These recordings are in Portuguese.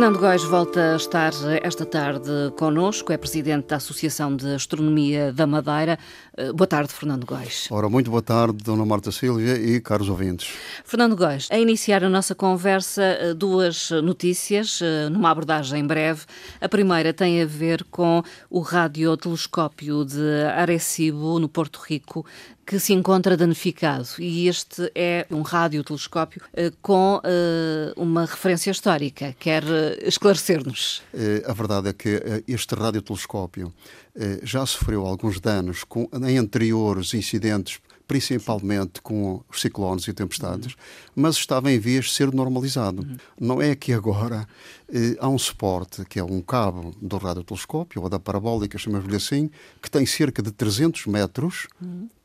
Fernando Góis volta a estar esta tarde connosco, é presidente da Associação de Astronomia da Madeira. Eh, boa tarde, Fernando Góis. Ora, muito boa tarde, Dona Marta Silvia e caros ouvintes. Fernando Góis, a iniciar a nossa conversa, eh, duas notícias, eh, numa abordagem breve. A primeira tem a ver com o radiotelescópio de Arecibo, no Porto Rico, que se encontra danificado e este é um radiotelescópio uh, com uh, uma referência histórica. Quer uh, esclarecer-nos? a verdade é que este radiotelescópio já sofreu alguns danos com, em anteriores incidentes principalmente com os ciclones e tempestades, mas estava em vias de ser normalizado. Não é que agora eh, há um suporte, que é um cabo do radiotelescópio, ou da parabólica, chamamos-lhe assim, que tem cerca de 300 metros,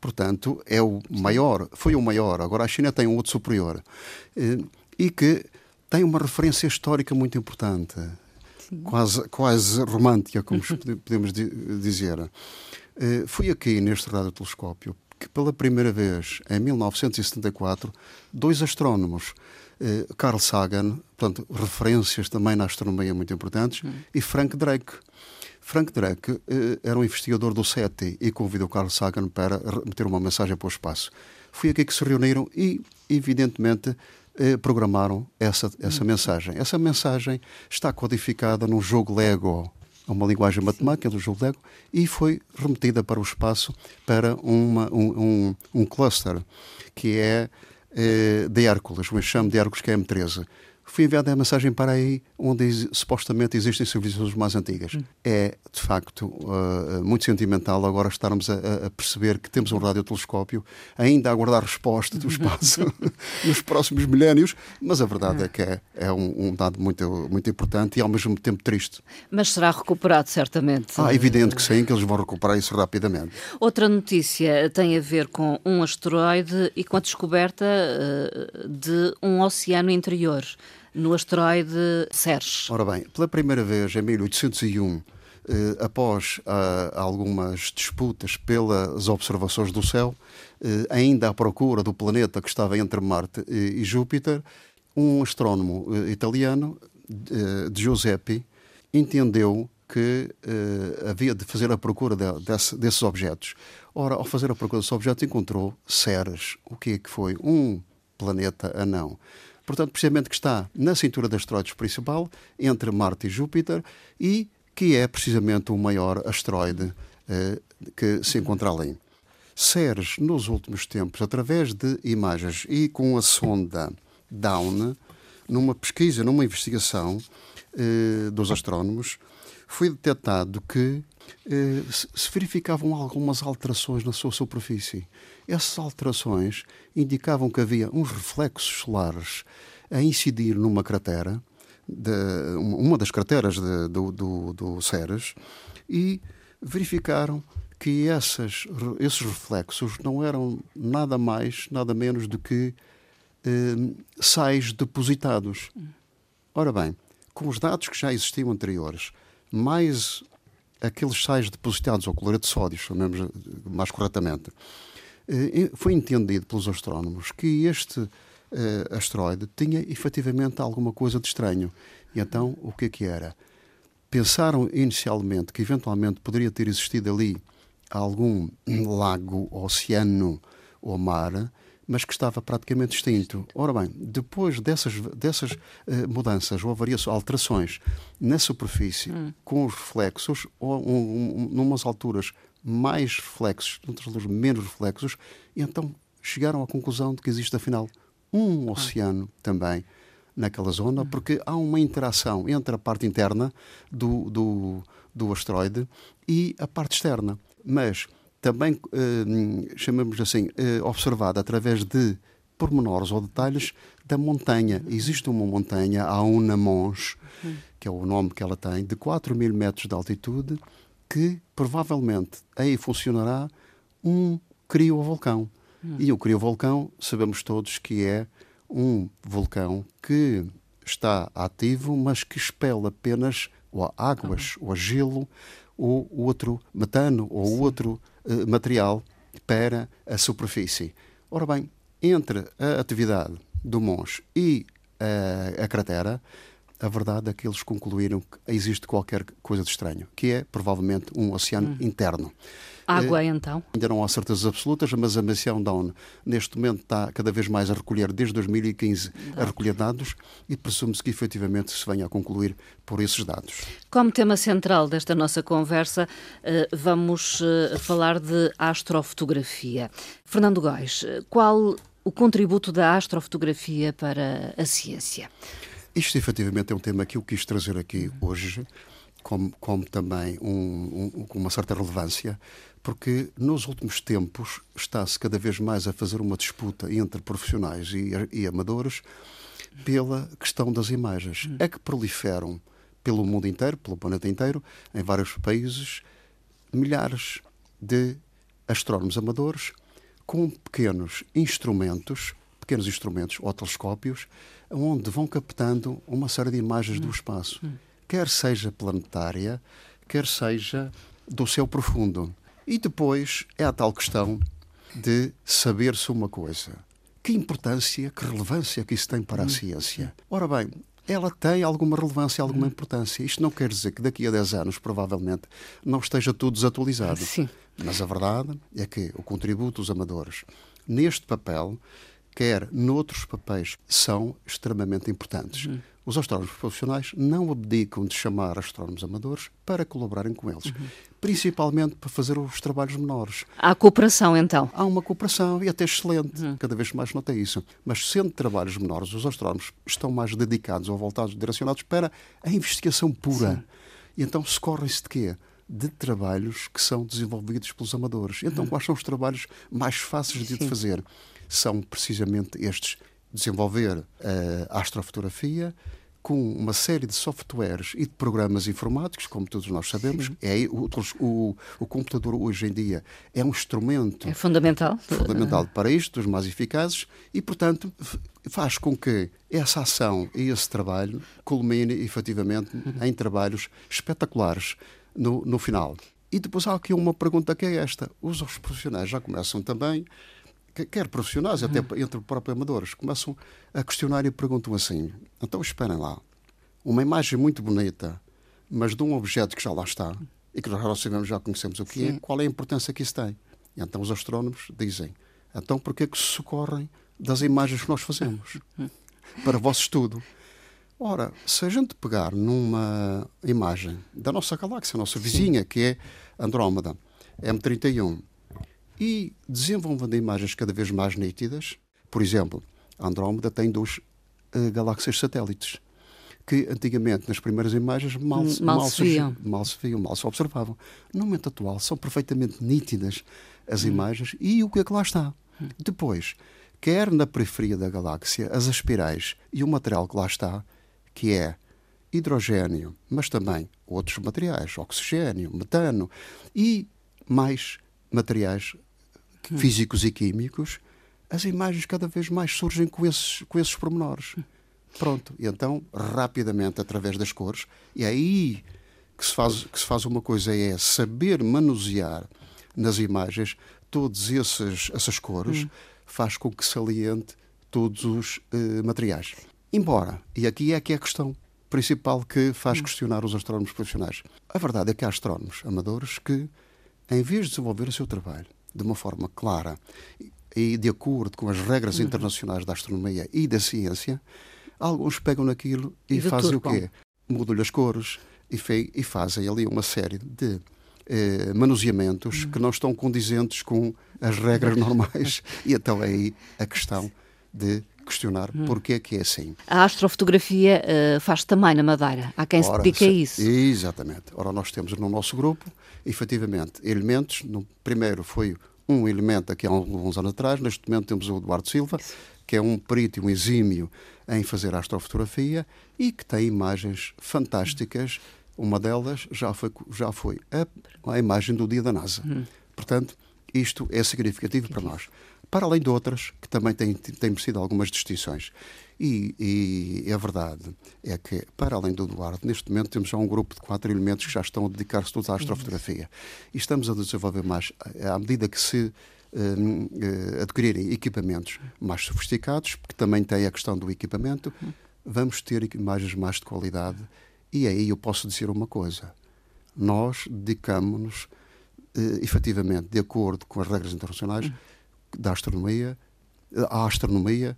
portanto, é o maior, foi o maior, agora a China tem um outro superior, eh, e que tem uma referência histórica muito importante, quase, quase romântica, como podemos dizer. Uh, fui aqui neste radiotelescópio que pela primeira vez, em 1974, dois astrónomos, eh, Carl Sagan, portanto, referências também na astronomia muito importantes, hum. e Frank Drake. Frank Drake eh, era um investigador do SETI e convidou Carl Sagan para meter uma mensagem para o espaço. Foi aqui que se reuniram e, evidentemente, eh, programaram essa, essa hum. mensagem. Essa mensagem está codificada num jogo Lego a uma linguagem matemática do jogo Lego e foi remetida para o espaço para uma, um, um, um cluster que é eh, de Hércules, um enxame de Hércules que é M13 foi enviada a mensagem para aí onde supostamente existem civilizações mais antigas. Hum. É, de facto, uh, muito sentimental agora estarmos a, a, perceber que temos um radiotelescópio ainda a aguardar resposta do espaço nos próximos milénios, mas a verdade é que é, é um, um, dado muito, muito importante e ao mesmo tempo triste. Mas será recuperado, certamente. Ah, evidente que sim, que eles vão recuperar isso rapidamente. Outra notícia tem a ver com um asteroide e com a descoberta uh, de um oceano interior no asteroide Ceres. Ora bem, pela primeira vez em 1801, eh, após ah, algumas disputas pelas observações do céu, eh, ainda à procura do planeta que estava entre Marte e, e Júpiter, um astrónomo eh, italiano, Giuseppe, entendeu que uh, havia de fazer a procura de, desse, desses objetos. Ora, ao fazer a procura desses objetos, encontrou Ceres. O que é que foi? Um planeta anão. Portanto, precisamente que está na cintura de asteroides principal, entre Marte e Júpiter, e que é precisamente o maior asteroide eh, que se encontra ali. Ceres, nos últimos tempos, através de imagens e com a sonda Down, numa pesquisa, numa investigação eh, dos astrónomos, foi detectado que eh, se verificavam algumas alterações na sua superfície. Essas alterações indicavam que havia uns reflexos solares a incidir numa cratera, de, uma das crateras de, do, do, do Ceres, e verificaram que essas, esses reflexos não eram nada mais, nada menos do que eh, sais depositados. Ora bem, com os dados que já existiam anteriores, mais aqueles sais depositados ao cloreto de sódio, chamemos mais corretamente, foi entendido pelos astrónomos que este uh, asteroide tinha efetivamente alguma coisa de estranho. E então, o que é que era? Pensaram inicialmente que eventualmente poderia ter existido ali algum lago, oceano ou mar, mas que estava praticamente extinto. Ora bem, depois dessas, dessas uh, mudanças ou variações, alterações na superfície, hum. com os reflexos, ou um, um, numas alturas mais reflexos, noutras alturas menos reflexos, e então chegaram à conclusão de que existe afinal um oceano também naquela zona, hum. porque há uma interação entre a parte interna do, do, do asteroide e a parte externa. Mas também, eh, chamamos assim, eh, observada através de pormenores ou detalhes da montanha. Existe uma montanha, a Una Mons, que é o nome que ela tem, de 4 mil metros de altitude, que provavelmente aí funcionará um criovulcão. Hum. E o criovulcão, sabemos todos que é um vulcão que está ativo, mas que expele apenas ou águas, ou gelo, ou outro metano, ou Sim. outro uh, material para a superfície. Ora bem, entre a atividade do Mons e a, a cratera, a verdade é que eles concluíram que existe qualquer coisa de estranho, que é provavelmente um oceano hum. interno. Água, eh, então? Ainda não há certezas absolutas, mas a missão DAWN neste momento está cada vez mais a recolher, desde 2015, dados. a recolher dados e presume-se que efetivamente se venha a concluir por esses dados. Como tema central desta nossa conversa, eh, vamos eh, falar de astrofotografia. Fernando Góis, qual o contributo da astrofotografia para a ciência? Isto efetivamente é um tema que eu quis trazer aqui hoje, como, como também um, um, com uma certa relevância, porque nos últimos tempos está-se cada vez mais a fazer uma disputa entre profissionais e, e amadores pela questão das imagens. É que proliferam pelo mundo inteiro, pelo planeta inteiro, em vários países, milhares de astrónomos amadores com pequenos instrumentos, pequenos instrumentos ou telescópios, onde vão captando uma série de imagens do espaço, quer seja planetária, quer seja do céu profundo. E depois é a tal questão de saber-se uma coisa. Que importância, que relevância que isso tem para a ciência? Ora bem, ela tem alguma relevância, alguma importância. Isto não quer dizer que daqui a 10 anos, provavelmente, não esteja tudo desatualizado. Sim. Mas a verdade é que o contributo dos amadores neste papel, quer noutros papéis, são extremamente importantes. Uhum. Os astrónomos profissionais não abdicam de chamar astrónomos amadores para colaborarem com eles, uhum. principalmente para fazer os trabalhos menores. Há cooperação, então? Há uma cooperação e até excelente, uhum. cada vez mais nota isso. Mas sendo trabalhos menores, os astrónomos estão mais dedicados ou voltados, direcionados para a investigação pura. Sim. E então socorrem-se de quê? de trabalhos que são desenvolvidos pelos amadores. Então, uhum. quais são os trabalhos mais fáceis de Sim. fazer? São precisamente estes: desenvolver a astrofotografia com uma série de softwares e de programas informáticos, como todos nós sabemos. É, o, o, o, computador hoje em dia é um instrumento. É fundamental. Fundamental para isto, dos mais eficazes, e, portanto, faz com que essa ação e esse trabalho culmine efetivamente uhum. em trabalhos espetaculares no, no final. E depois há aqui uma pergunta que é esta: os profissionais já começam também, quer profissionais, uhum. até entre próprios amadores, começam a questionar e perguntam assim: então esperem lá, uma imagem muito bonita, mas de um objeto que já lá está e que nós já sabemos, já conhecemos o que é, Sim. é, qual é a importância que isso tem? E então os astrónomos dizem: então por que é que se socorrem das imagens que nós fazemos? Para o vosso estudo. Ora, se a gente pegar numa imagem da nossa galáxia, a nossa vizinha, Sim. que é Andrómeda, M31, e desenvolvendo imagens cada vez mais nítidas, por exemplo, Andrómeda tem duas uh, galáxias satélites, que antigamente, nas primeiras imagens, mal, mal, mal, se, viam. mal se viam, mal se observavam. No momento atual, são perfeitamente nítidas as hum. imagens e o que é que lá está. Hum. Depois, quer na periferia da galáxia, as espirais e o material que lá está que é hidrogênio, mas também outros materiais, oxigênio, metano e mais materiais hum. Físicos e químicos, as imagens cada vez mais surgem com esses, com esses pormenores. Pronto, e então, rapidamente, através das cores, e é aí que se faz, que se faz uma coisa, é saber manusear nas imagens todas essas cores, hum. faz com que saliente todos os uh, materiais. Embora, e aqui é que é a questão principal que faz hum. questionar os astrónomos profissionais. A verdade é que há astrónomos amadores que, em vez de desenvolver o seu trabalho de uma forma clara e de acordo com as regras uhum. internacionais da astronomia e da ciência, alguns pegam naquilo e, e fazem o quê? Mudam-lhe as cores e, e, fazem ali uma série de eh, manuseamentos uhum. que não estão condizentes com as regras normais. e então é aí a questão de questionar hum. porque é que é assim. A astrofotografia uh, faz também na Madeira. Há quem Ora, se dedique a isso. Exatamente. Ora, nós temos no nosso grupo, efetivamente, elementos. No primeiro foi um elemento aqui há alguns anos atrás. Neste momento temos o Eduardo Silva, que é um perito, um exímio em fazer astrofotografia e que tem imagens fantásticas. Uma delas já foi, já foi a, a imagem do dia da NASA. Hum. Portanto, isto é significativo para nós. Para além de outras, que também têm, têm merecido algumas distinções. E, e é verdade, é que, para além do Eduardo, neste momento temos já um grupo de quatro elementos que já estão a dedicar-se todos à astrofotografia. E estamos a desenvolver mais, à medida que se uh, adquirirem equipamentos mais sofisticados, porque também tem a questão do equipamento, vamos ter imagens mais de qualidade. E aí eu posso dizer uma coisa: nós dedicamos-nos, uh, efetivamente, de acordo com as regras internacionais da astronomia, à astronomia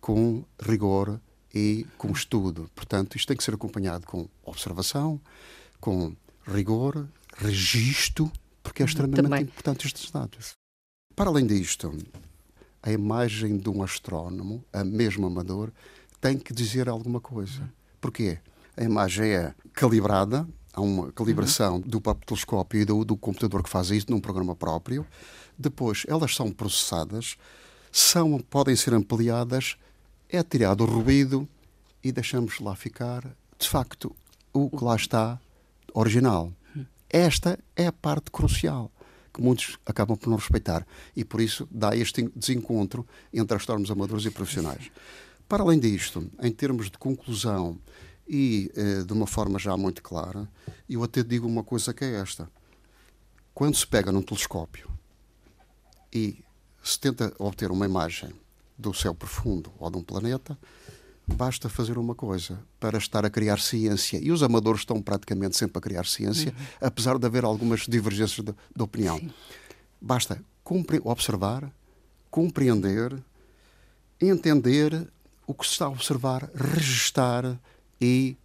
com rigor e com estudo. Portanto, isto tem que ser acompanhado com observação, com rigor, registro, porque é uhum, extremamente Também. importante estes dados. Para além disto, a imagem de um astrónomo, a mesmo amador, tem que dizer alguma coisa. Porquê? A imagem é calibrada, há uma calibração uhum. do próprio telescópio e do, do, computador que faz isso num programa próprio. Depois, elas são processadas, são, podem ser ampliadas, é tirado o ruído e deixamos lá ficar, de facto, o que lá está original. Esta é a parte crucial que muitos acabam por não respeitar. E por isso dá este desencontro entre astrónomos amadores e profissionais. Para além disto, em termos de conclusão e eh, de uma forma já muito clara, eu até digo uma coisa que é esta. Quando se pega num telescópio e se tenta obter uma imagem do céu profundo ou de um planeta, basta fazer uma coisa para estar a criar ciência. E os amadores estão praticamente sempre a criar ciência, uhum. apesar de haver algumas divergências de, de opinião. Sim. Basta observar, compreender, entender o que se está a observar, registar e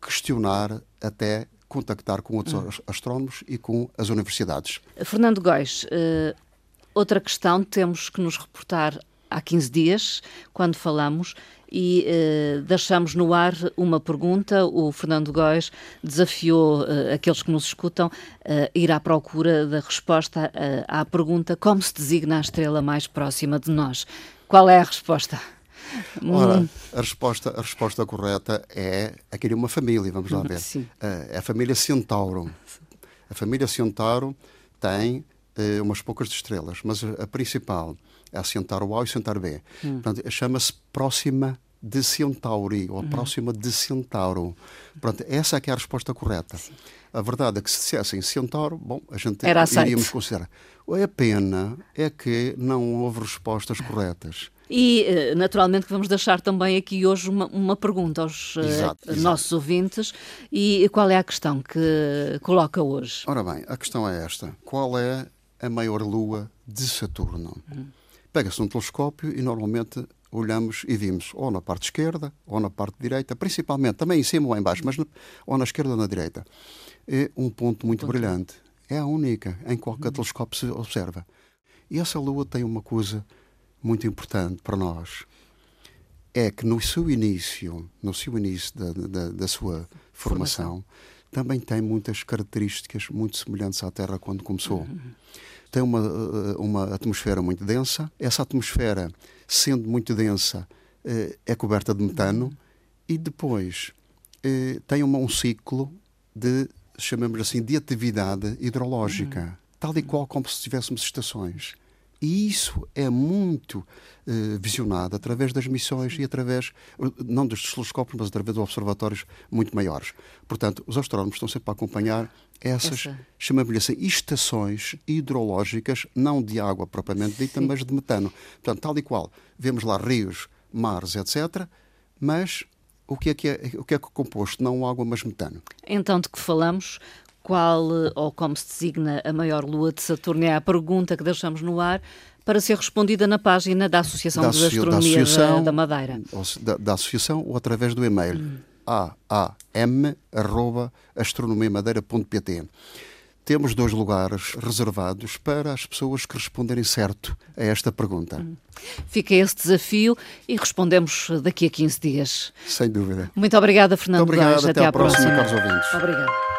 questionar até contactar com outros uhum. astrónomos e com as universidades. Fernando Góis, uh, outra questão, temos que nos reportar há 15 dias, quando falamos, e uh, deixamos no ar uma pergunta. O Fernando Góes desafiou uh, aqueles que nos escutam uh, a ir à procura da resposta à pergunta como se designa a estrela mais próxima de nós. Qual é a resposta? Ora, hum. a resposta, a resposta correta é aquele uma família, vamos lá ver. Sim. É a família Centauro. A família Centauro tem umas poucas estrelas, mas a, a principal é a Centauro A e Centauro B. Hum. chama-se Próxima de Centauri, ou uhum. próxima de Centauro. Pronto, essa é que é a resposta correta. Sim. A verdade é que se dissessem Centauro, bom, a gente Era iríamos aceito. considerar. A pena é que não houve respostas corretas. E, eh, naturalmente, vamos deixar também aqui hoje uma, uma pergunta aos eh, exato, exato. nossos ouvintes. E qual é a questão que coloca hoje? Ora bem, a questão é esta: qual é a maior lua de Saturno? Uhum. Pega-se um telescópio e normalmente olhamos e vimos ou na parte esquerda ou na parte direita, principalmente, também em cima ou em baixo, mas ou na esquerda ou na direita. É um ponto muito ponto. brilhante. É a única em qualquer uhum. telescópio se observa. E essa lua tem uma coisa muito importante para nós. É que no seu início, no seu início da, da, da sua formação, formação, também tem muitas características muito semelhantes à Terra quando começou. Uhum tem uma, eh, uma atmosfera muito densa. Essa atmosfera, sendo muito densa, eh, é coberta de metano e depois eh, tem um ciclo de, chamamos assim, de atividade hidrológica, tal e qual como se tivéssemos estações. E isso é muito uh, visionado através das missões e através, não dos telescópios, mas através de observatórios muito maiores. Portanto, os astrónomos estão sempre a acompanhar essas, Essa... chamamos-lhe assim, estações hidrológicas, não de água propriamente dita, Sim. mas de metano. Portanto, tal e qual, vemos lá rios, mares, etc., mas o que é que é, o que é, que é composto? Não água, mas metano. Então, de que falamos? Qual ou como se designa a maior lua de Saturno? É a pergunta que deixamos no ar para ser respondida na página da Associação da de Astronomia da, Associação, da, da Madeira. Da, da, Associação ou através do e-mail. Hum aam.astronomiamadeira.pt. Temos dois lugares reservados para as pessoas que responderem certo a esta pergunta. Hum. Fica esse desafio e respondemos daqui a 15 dias. Sem dúvida. Muito obrigada, Fernando Muito obrigado, até, até à próxima, próxima. caros ouvintes. Obrigada.